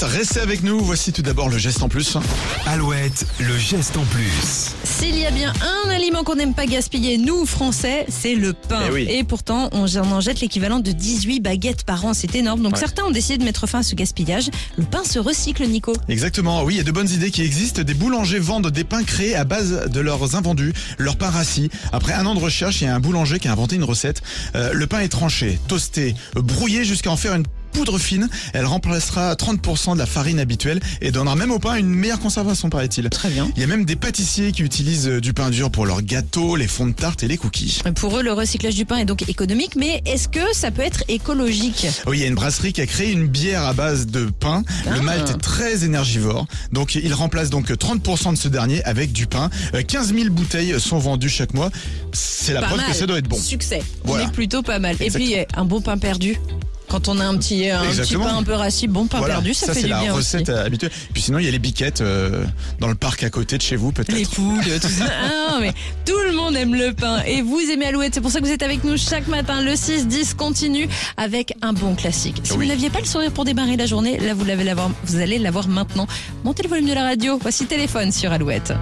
Alouette. Restez avec nous. Voici tout d'abord le geste en plus. Alouette, le geste en plus. S'il y a bien un aliment qu'on n'aime pas gaspiller, nous, Français, c'est le pain. Eh oui. Et pourtant, on en jette l'équivalent de 18 baguettes par an. C'est énorme. Donc Ouais. certains ont décidé de mettre fin à ce gaspillage. Le pain se recycle, Nico. Exactement, oui, il y a de bonnes idées qui existent. Des boulangers vendent des pains créés à base de leurs invendus, leur pain rassis. Après un an de recherche, il y a un boulanger qui a inventé une recette. Euh, le pain est tranché, toasté, brouillé jusqu'à en faire une poudre fine. Elle remplacera 30% de la farine habituelle et donnera même au pain une meilleure conservation, paraît-il. Très bien. Il y a même des pâtissiers qui utilisent euh, du pain dur pour leurs gâteaux, les fonds de tarte et les cookies. Pour eux, le recyclage du pain est donc économique, mais est-ce que ça peut être écologique? Oui, il y a une brasserie qui a créé une bière à base de pain. Ah. Le malt est très énergivore. Donc, il remplace donc 30% de ce dernier avec du pain. Euh, 15 000 bouteilles sont vendues chaque mois. C'est la Pas preuve mal. que ça doit être bon. Succès. Voilà. On est plutôt pas mal. Et puis, un bon pain perdu. Quand on a un petit, un petit pain un peu rassis, bon pain Voilà, perdu, ça, fait c'est du la bien recette aussi. euh, habituelle. Puis sinon, il y a les biquettes euh, dans le parc à côté de chez vous, peut-être. Les poules, tout ça. Ah non, mais tout le monde aime le pain. Et vous aimez Alouette. C'est pour ça que vous êtes avec nous chaque matin. Le 6-10 continue avec un bon classique. Si Oui. vous n'aviez pas le sourire pour démarrer la journée, là, vous, l'avez vous allez l'avoir maintenant. Montez le volume de la radio. Voici téléphone sur Alouette.